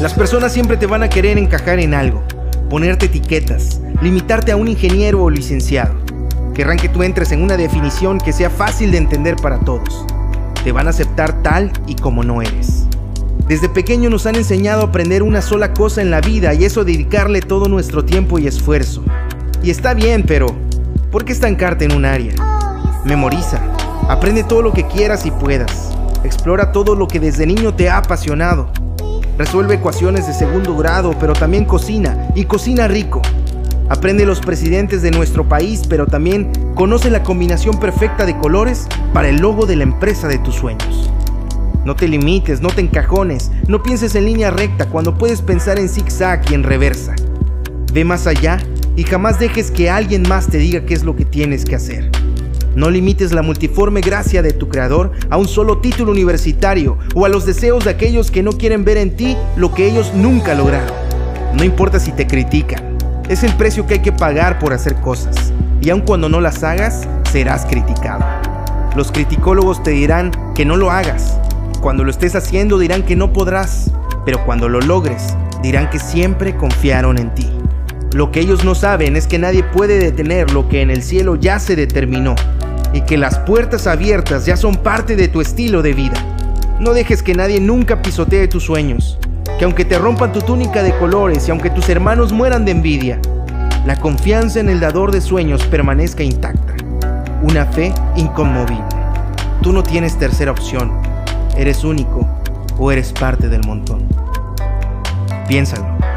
Las personas siempre te van a querer encajar en algo, ponerte etiquetas, limitarte a un ingeniero o licenciado. Querrán que tú entres en una definición que sea fácil de entender para todos. Te van a aceptar tal y como no eres. Desde pequeño nos han enseñado a aprender una sola cosa en la vida y eso dedicarle todo nuestro tiempo y esfuerzo. Y está bien, pero ¿por qué estancarte en un área? Memoriza, aprende todo lo que quieras y puedas. Explora todo lo que desde niño te ha apasionado. Resuelve ecuaciones de segundo grado, pero también cocina y cocina rico. Aprende los presidentes de nuestro país, pero también conoce la combinación perfecta de colores para el logo de la empresa de tus sueños. No te limites, no te encajones, no pienses en línea recta cuando puedes pensar en zigzag y en reversa. Ve más allá y jamás dejes que alguien más te diga qué es lo que tienes que hacer. No limites la multiforme gracia de tu creador a un solo título universitario o a los deseos de aquellos que no quieren ver en ti lo que ellos nunca lograron. No importa si te critican, es el precio que hay que pagar por hacer cosas. Y aun cuando no las hagas, serás criticado. Los criticólogos te dirán que no lo hagas, cuando lo estés haciendo dirán que no podrás, pero cuando lo logres dirán que siempre confiaron en ti. Lo que ellos no saben es que nadie puede detener lo que en el cielo ya se determinó y que las puertas abiertas ya son parte de tu estilo de vida. No dejes que nadie nunca pisotee tus sueños, que aunque te rompan tu túnica de colores y aunque tus hermanos mueran de envidia, la confianza en el dador de sueños permanezca intacta. Una fe inconmovible. Tú no tienes tercera opción eres único o eres parte del montón. Piénsalo.